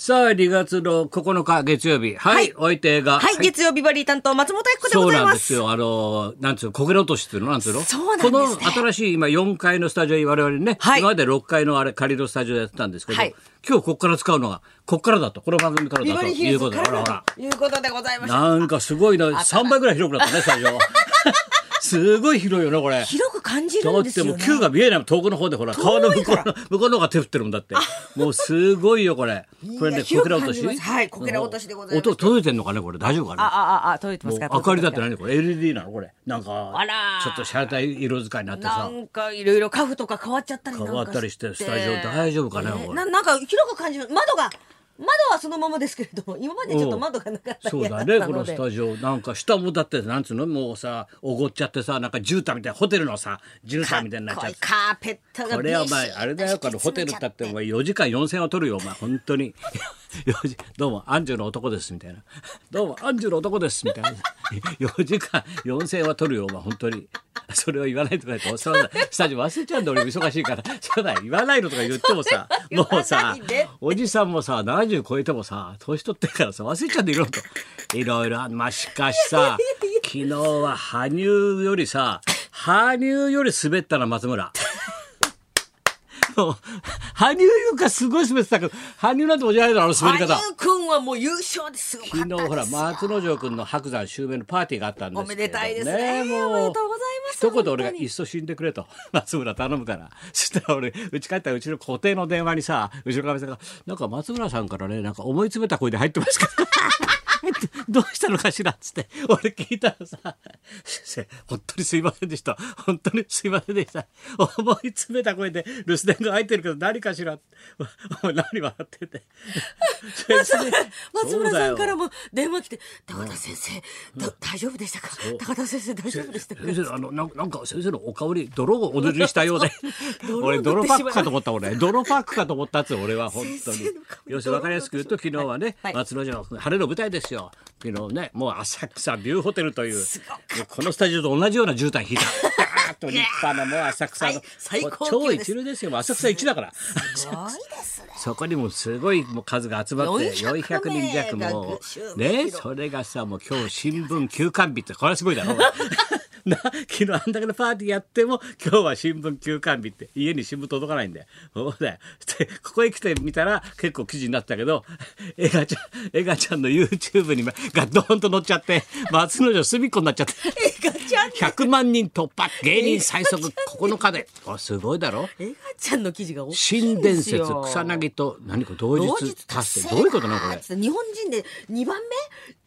さあ、2月の9日月曜日。はい。はいお相手が。はい、月曜日バリー担当松本明子でそうございま。なんですすよ。あの、なんつうの、こけら落としっていうの？なんつうの？そうなんですねこの新しい今4階のスタジオに我々ね、はい今まで6階のあれ仮のスタジオでやってたんですけど、はい今日ここから使うのが、ここからだと、この番組からだということで、ほらほら。ということでございました。なんかすごいな、3倍ぐらい広くなったね、スタジオ。すごい広いよね、これ。広く感じだるんってもうですよね。9が見えない遠くの方でほら川の向こうの向こうの方が手振ってるもんだって。もうすごいよこれ。これねこけら落とし？はいこけら落としでございます。音届いてんのかねこれ。大丈夫かあ、なあ、あ、あ、届いてまもうすか明かりだって何？これ LED なの？これ。なんかあらちょっとシャレたい色使いになってさ。なんかいろいろカフとか変わっちゃったり変わったりしてスタジオ大丈夫かねこれ。ななんか広く感じる窓が窓はそのままですけれども今までちょっと窓がなかったりそうだね。このスタジオなんか下もだってなんつうの？もうさおごっちゃってさなんか絨毯みたいなホテルのさ絨毯みたいになっちゃってカーペットがこれはお前あれだよ。このホテルだってお前4時間4000は取るよお前。本当に。4時どうもアンジュの男ですみたいな。どうもアンジュの男ですみたいな。4時間4000は取るよお前。本当に それを言わないとか言ってそうだ。スタジオ忘れちゃうんだ俺忙しいから。そうだ言わないのとか言ってもさ もうさおじさんもさ70超えてもさ年取ってるからさ忘れちゃうんだいろいろと。いろいろまあしかしさ昨日は羽生よりさ羽生より滑ったな松村。もう羽生がすごい滑ってたけど羽生なんてもじゃないだろあの滑り方。羽生くんはもう優勝ですよ。昨日ほら松之丞君の白山襲名のパーティーがあったんですけど、おめでたいですね。もう。おめでとうございます一言俺がいっそ死んでくれと。松村頼むから。そしたら俺うち帰ったらうちの固定の電話にさうちのかみさんが「なんか松村さんからねなんか思い詰めた声で入ってますけど どうしたのかしら」っつって俺聞いたらさ「先生本当にすいませんでした。本当にすいませんでした。思い詰めた声で留守電が入ってるけど何かしら」何笑ってて。松村さんからもも電話来て「高田先生、ど大丈夫でしたか？高田先生大丈夫でしたか?」先生あのなんか先生のお顔に泥をお塗りしたようで。俺泥パックかと思った俺泥パックかと思ったっつ俺は本当に。先生の顔に要するに分かりやすく言うと昨日はね、はい。松之丞晴れの舞台ですよ。昨日ねもう浅草ビューホテルという。このスタジオと同じような絨毯引いた。と立派なもう浅草の超です。一流ですよ。浅草一だから。すごいですね。そこにもすごい数が集まって400 400人弱もねそれがさもう今日新聞休刊日ってこれはすごいだろな 昨日あんだけのパーティーやっても今日は新聞休刊日って家に新聞届かないんだよ。そうだよ。でここへ来てみたら結構記事になったけど エガちゃんエガちゃんの YouTube にがドーンと載っちゃって松之丞隅っこになっちゃって。エガちゃん100万人突破芸人最速9日でこれすごいだろ？エガちゃんの記事が新伝説草薙と何か同同日日達成どういうことなのこれ？日本人で2番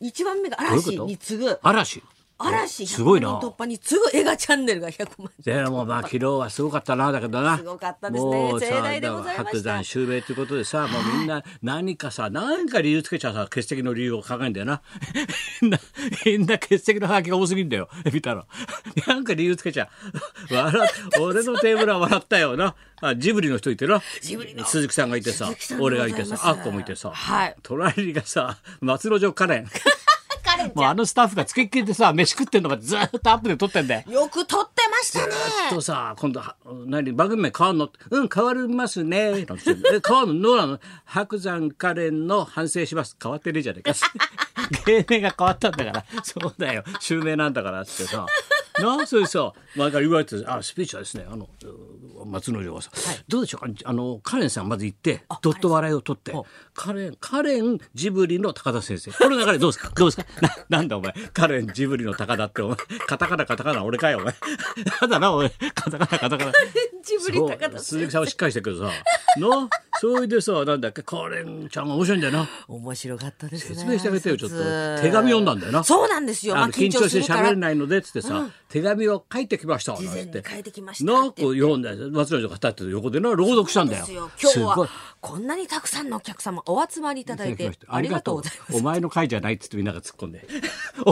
目？1番目が嵐に次ぐ。嵐？嵐すごいな。100万人突破に次ぐエガチャンネルが100万人でもまあ昨日はすごかったなだけどな。すごかったですねもうさ盛大でございました。白山襲名ということでさもうみんな 何かさ何か理由つけちゃさ欠席の理由を考えんだよな。みんな欠席のハガキが多すぎんだよ。見たら なんか理由つけちゃ。う笑っ 俺のテーブルは笑ったよな。あジブリの人いてな。鈴木さんがいてさ俺がいてさあっこもいてさ、はい。隣がさ松之丞カレン もうあのスタッフがつきっきりでさ飯食ってんのがずーっとアップで撮ってんだよ。よく撮ってましたね。とさ今度は何番組名変わんの？うん変わりますね。なんてえ変わるの？どうなの？白山カレンの反省します。変わってねえじゃねえか。芸名が変わったんだから。そうだよ。襲名なんだからっつってさなそれさ前から言われてあスピーチはですねあの松之丞がさ、どうでしょうか？あのカレンさんまず行ってどっと笑いを取って。カレンカレンジブリの高田先生。この流れどうですか？どうですか？ななんだお前？カレンジブリの高田ってお前カタカナカタカナ俺かよお前。やだなお前。カタカナカタカナ。ジブリそう。高田鈴木さんはしっかりしてるけどさなそれでさなんだっけカレンちゃんが面白いんだよな。面白かったですね説明してあげてよちょっと。手紙読んだんだよな。そうなんですよ。まあ緊張して喋れないのでっつってさ、手紙を書いてきましたなんて。書いてきましたなって。こう読んで松之丞が立ってる横でな朗読したんだよ。今日はこんなにたくさんのお客様お集まりいただいてありがとうございます。お前の会じゃないっつってみんなが突っ込んで。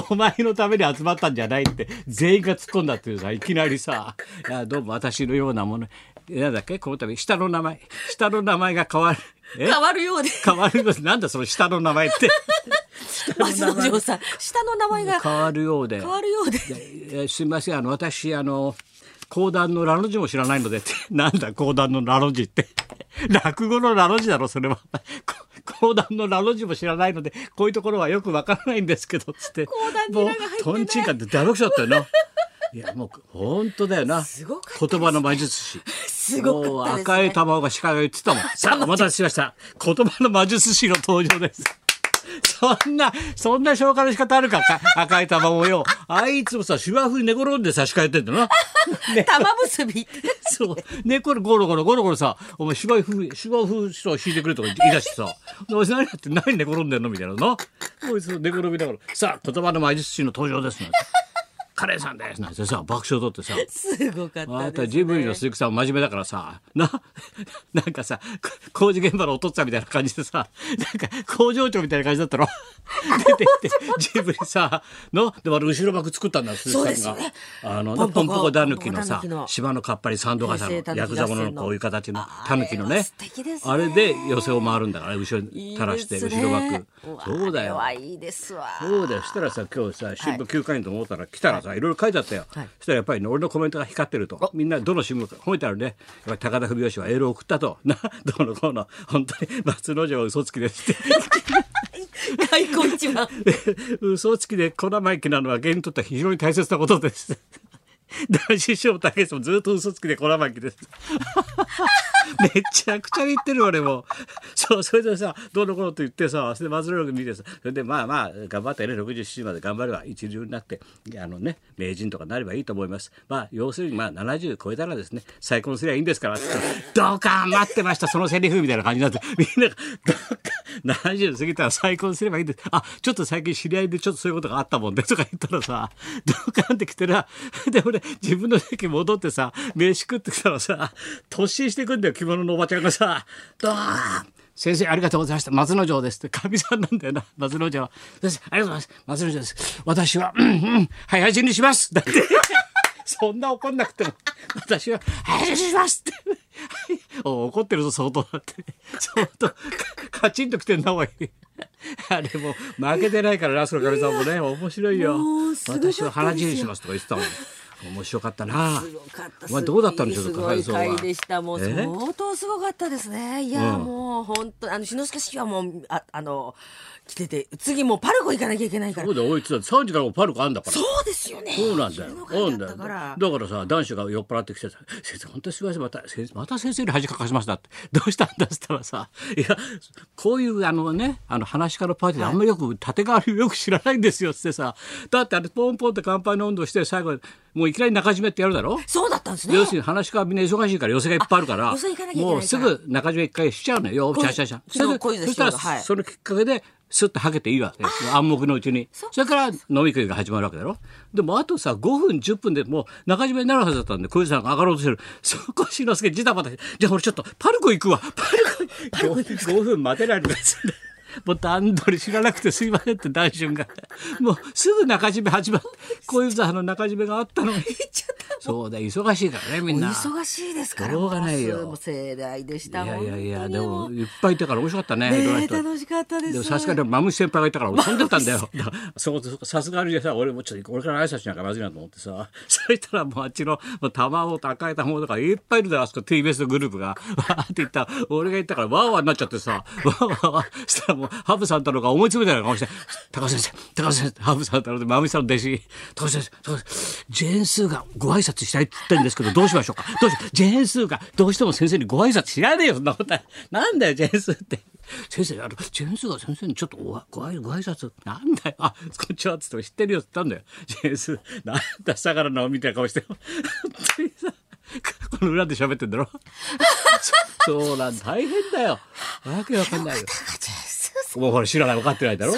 お前のために集まったんじゃないって全員が突っ込んだっていうさいきなりさ「いやどうも私のようなものなんだっけ？この度。下の名前。下の名前が変わる。え？変わるようで。変わるよなんだその下の名前って？松之丞さん。下の名前が変わるようで。変わるようで。えーすみません。あの私あの講談のラの字も知らないのでって。なんだ講談のラの字って。落語のラの字だろそれは。講談のラ の字も知らないのでこういうところはよくわからないんですけどつって。講談もうトンチンカンって大爆笑だったよな。いやもう本当だよな。言葉の魔術師すごかったですね赤い卵が司会が言ってたもん さあお待たせしました言葉の魔術師の登場ですそんな、そんな紹介の仕方あるか、か赤い卵よ。あいつもさ、芝生に寝転んで差し替えてんだな。ね、玉結び。そう。寝転ゴロゴロゴロゴロさ、お前芝生、芝生さ、敷いてくれとか言い出してさ、お前何やって何寝転んでんの？みたいなな。こいつ寝転びながら、さあ、言葉の魔術師の登場ですなんて。カレーさんですなんてさ、爆笑取ってさ。すごかったまたです、ね。ジブリの鈴木さん真面目だからさ、な、なんかさ、こ工事現場のお父っつぁんみたいな感じでさ、なんか工場長みたいな感じだったろ 出てきて、ジブリさ、の、で、俺後ろ幕作ったんだ、鈴木さんが。ねあの、ポンポコポンポコタヌキのさポンポコタヌキの、島のかっぱり三度笠のヤクザもののこういう形のあタヌキのねあれですねあれで寄せを回るんだから、後ろに垂らして、後ろね幕。そうだよ。あれはいいですわ。そうだよ。したらさ、今日さ、新聞休刊員と思ったら来たらさ、いろいろ書いてあったよ。はいそしたらやっぱりね、俺のコメントが光ってると。みんなどの新聞か褒めてあるね。やっぱり高田文雄氏はエールを送ったと。な、どうのこうの、本当に松之丞は嘘つきですって。開口一番。嘘つきで小生意気なのは芸にとっては非常に大切なことです。男子師匠武さんもずっと嘘つきで小生意気です。めちゃくちゃ言ってる俺も。そう、それでさ、どうのこうのと言ってさ、それで松村君見てさ、それでまあまあ、頑張ってね、67まで頑張れば一流になって、あのね、名人とかなればいいと思います。まあ、要するにまあ70超えたらですね、再婚すりゃいいんですから、どうか待ってました、そのセリフみたいな感じになって、みんなが、どうか、70過ぎたら再婚すればいいんです。あ、ちょっと最近知り合いでちょっとそういうことがあったもんで、とか言ったらさ、どうかってきてら、で、俺、自分の席戻ってさ、飯食ってきたらさ、突進してくんだよ、着物のおばちゃんがさ、どう先生ありがとうございました。松之丞ですって。かみさんなんだよな。松之丞。は先生ありがとうございます。松之丞です。私はうんうん早死にします。だって。そんな怒んなくても。私は早死にしますって。お怒ってるぞ相当だって。相当。かカチンときてんなおい。あれもう負けてないからラスのかみさんもね。面白いよ。私は腹死にしますとか言ってたもん面白かったなすごかった。お前どうだったんでしょうすごいでした。もうえ？相当すごかったですね。いや、うんもう本当あの篠塚氏はもうああの来てて次もうパルコ行かなきゃいけないからそう。だよおいつだ3時からもうパルコあんだからそうですよね。そうなんだよ。昼のそう会なんだよ。だから。だからさ、男子が酔っ払ってきてさ、先生、本当にすみません、また、先生、また先生に恥かかしましたって。どうしたんだっつったらさ、いや、こういうあのね、あの話し家のパーティーであんまりよく、縦代わりをよく知らないんですよってさ、だってあれ、ポンポンって乾杯の温度して、最後、もういきなり中締めってやるだろ？そうだったんですね。要するに話し家はみんな忙しいから寄せがいっぱいあるから。もうすぐ中締め一回しちゃうのよシャシャシャそしたらはい。そのきっかけでスッとはけていいわけ暗黙のうちに。それから飲み食いが始まるわけだろ。でもあとさ5分10分でもう中締めになるはずだったんで小遊三さんが上がろうとしてる。そこしのすけジタバタしてじゃあ俺ちょっとパルコ行くわ。パルコ 5, 分待てないのかっつって。もう段取り知らなくてすいませんって大春が。もうすぐ中締め始まって小遊三の中締めがあったのに。そうだ忙しいからねみんな。忙しいですから。しょうがないよ盛大でした。いやいやいやでもいっぱいいたから面白かったね。ねえ楽しかったです。でもさすがにマムシ先輩がいたから俺飛んでったんだよ。そうさすがにさ俺もちょっと俺から挨拶しなきゃまずいなと思ってさ そしたらもうあっちのもう卵と赤い卵とかいっぱいいるだろあそこ TBS のグループがわーって言ったら俺が言ったからわーわーになっちゃってさわーわーわーそしたらもうハブさん太郎が思い詰めたような顔して「高橋先生高橋先生ハブさん太郎でマムシさんの弟子高橋先生高橋先生ジェーンスーがご挨拶したいって言ってるんですけどどうしましょうか？どうしよう？ジェーンスーがどうしても先生にご挨拶知らねえよ。そんなことはなんだよジェーンスーって。先生あのジェーンスーが先生にちょっとごご挨ご挨拶？なんだよ。あこんにちはっつって知ってるよっつったんだよ。ジェーンスーなんだ相良直みたいな顔して。本当にさこの裏で喋ってんだろ？そ そうなん大変だよ。わけわかんないよ。もうほら知らない分かってないだろ？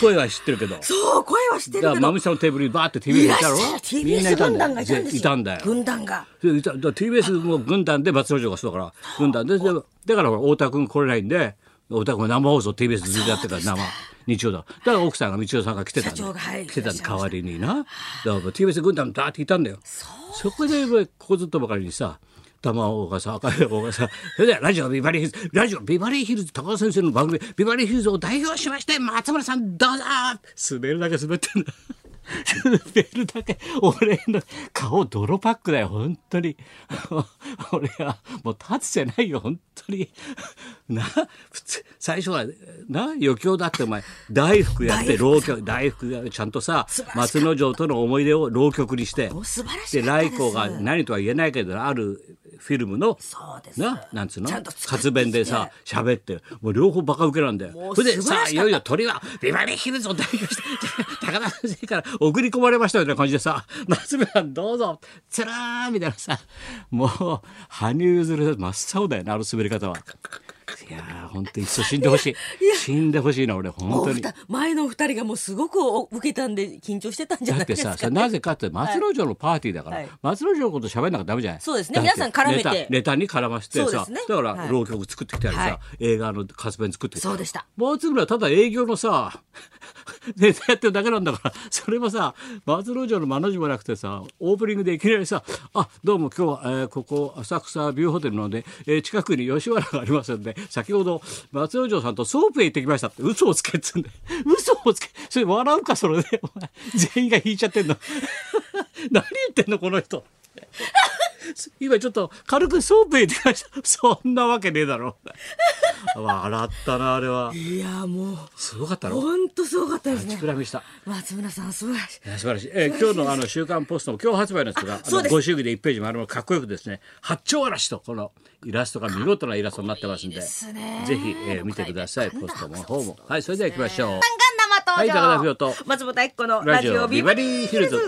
声は知ってるけど。そう声はしてるけど。だからマムシさんのテーブルにバーって TBS いたろ？TBS 軍団がいたんですよ。いたんだよ。軍団が。TBS も軍団で松之丞がそうだから。軍団ででだから太田君来れないんで太田君は生放送 TBS ずっとやってるから生日曜だ。だから奥さんが道夫さんが来てたんだ。はい来てたんだ。代わりにな。だから TBS 軍団だっていたんだよ。そこでここずっとばかりにさ玉尾がさ赤い方がさ「それではラジオビバリーヒルズラジオビバリーヒルズ高田先生の番組ビバリーヒルズを代表しまして松村さんどうぞ!」滑るだけ滑ってんだ。ベルだけ俺の顔泥パックだよ本当に。俺はもう立つじゃないよ本当に。な普通最初はな余興だってお前大福やって浪曲大福がちゃんとさ松之丞との思い出を浪曲にして。で来光が何とは言えないけどあるフィルムのそうです。ななんつうの？活弁でさ喋ってもう両方バカ受けなんだよ。それでさあいよいよ鳥はビバリーヒルズを代表して高田先生から 送り込まれましたみたいな感じでさ夏目さんどうぞ。つらーみたいなさもう羽生結弦真っ青だよなあの滑り方はいやー本当にいっそ死んでほしい。死んでほしいな俺本当に。前の二人がもうすごくお受けたんで緊張してたんじゃだってないですか、さ、それなぜかって松之丞のパーティーだから、はい。松之丞のこと喋んなきゃダメじゃない。そうですね。だって皆さん絡めてネタネタに絡ませてさ、ね。だからはい。浪曲作ってきたりさ、はい。映画の活弁作ってきたそうでした。松村はただ営業のさ ネタやってるだけなんだからそれもさ松之丞のまの字もなくてさオープニングでいきなりさ「あどうも今日は、えーここ浅草ビューホテルなので、えー近くに吉原がありますので先ほど松之丞さんとソープへ行ってきました」って。嘘をつけっつんで 嘘をつけ。それ笑うかそれで。お前全員が引いちゃってんの。何言ってんのこの人。今ちょっと軽くソープへ行ってきました。そんなわけねえだろ。笑ったなあれは。いやもう。すごかったろ。本当すごかったですね。膨らみした。松村さん素晴らしい。いや素晴らしい、えー今日のあの週刊ポストも今日発売のそうです。ご祝儀で1ページ丸々かっこよくですね。八丁嵐とこのイラストが見事なイラストになってますんですね。ぜひ、えー見てください。ポストも方も。はいそれでは行きましょう。はい高田文夫と。松本明子のラジオビバリーヒルズ